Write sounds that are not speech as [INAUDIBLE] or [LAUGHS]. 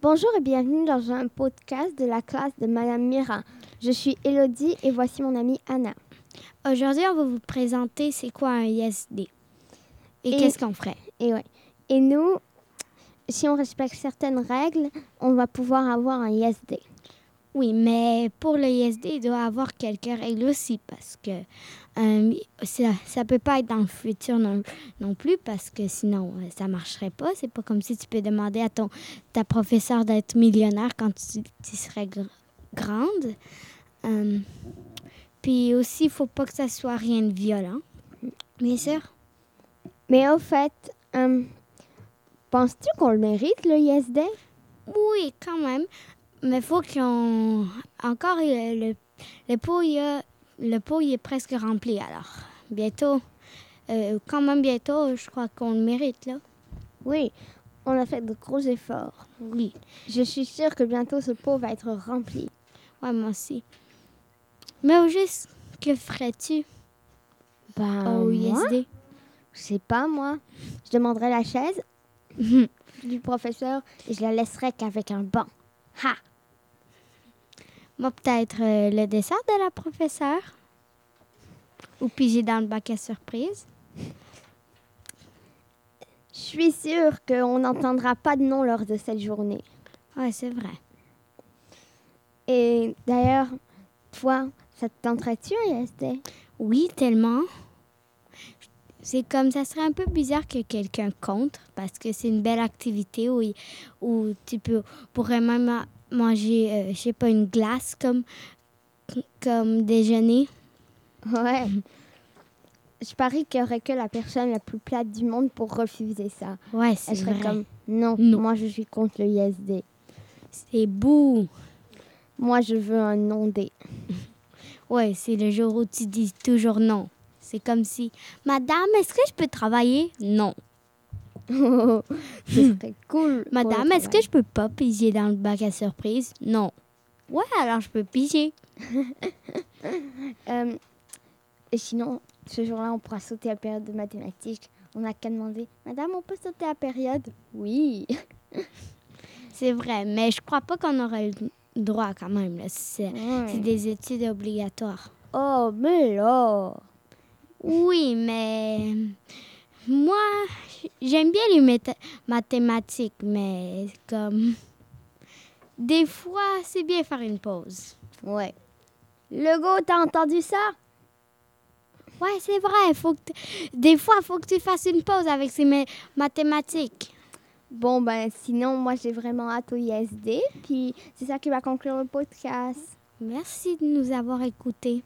Bonjour et bienvenue dans un podcast de la classe de Madame Mira. Je suis Elodie et voici mon amie Anna. Aujourd'hui, on va vous présenter c'est quoi un ISD et, Et- qu'est-ce qu'on ferait. Et ouais. Et nous, si on respecte certaines règles, on va pouvoir avoir un ISD. Oui, mais pour le ISD, il doit avoir quelques règles aussi parce que euh, ça ne peut pas être dans le futur non, non plus parce que sinon, euh, ça marcherait pas. C'est pas comme si tu peux demander à ton, ta professeure d'être millionnaire quand tu, tu serais gr- grande. Euh, puis aussi, il faut pas que ça soit rien de violent. Bien sûr. Mais au fait, euh, penses-tu qu'on le mérite, le ISD? Oui, quand même. Mais faut qu'on. Encore, le, le, le pot, il, a- le pot, il est presque rempli. Alors, bientôt, euh, quand même bientôt, je crois qu'on le mérite, là. Oui, on a fait de gros efforts. Oui. Je suis sûre que bientôt ce pot va être rempli. Ouais, moi aussi. Mais au juste, que ferais-tu? Ben, au moi, ISD? je sais pas, moi. Je demanderai la chaise [LAUGHS] du professeur et je la laisserai qu'avec un banc. Ha! Moi, peut-être euh, le dessert de la professeure? Ou piger dans le bac à surprise? Je suis sûre qu'on n'entendra pas de nom lors de cette journée. Ouais, c'est vrai. Et d'ailleurs, toi, ça te tenterait-tu ISD? Oui, tellement. C'est comme ça serait un peu bizarre que quelqu'un contre parce que c'est une belle activité où, où tu peux, pourrais même ma- manger, euh, je sais pas, une glace comme, comme déjeuner. Ouais. Je parie qu'il y aurait que la personne la plus plate du monde pour refuser ça. Ouais, c'est Elle serait vrai. comme non, Non. moi je suis contre le ISD. C'est beau. Moi je veux un non-D. Ouais, c'est le jour où tu dis toujours non. C'est comme si, Madame, est-ce que je peux travailler? Non. [LAUGHS] Ce serait cool. [LAUGHS] Madame, est-ce que je peux pas piger dans le bac à surprise? Non. Ouais, alors je peux piger. [LAUGHS] Euh, et sinon, ce jour-là, on pourra sauter à la période de mathématiques. On n'a qu'à demander Madame, on peut sauter à la période? Oui. C'est vrai, mais je crois pas qu'on aurait le droit quand même. c'est des études obligatoires. Oh, mais là Oui, mais moi, j'aime bien les mathématiques, mais comme des fois, c'est bien faire une pause. Ouais. Lego, t'as entendu ça? Ouais, c'est vrai. Faut que des fois, il faut que tu fasses une pause avec ces ma- mathématiques. Bon, ben sinon, moi j'ai vraiment hâte au ISD. Puis c'est ça qui va conclure le podcast. Merci de nous avoir écoutés.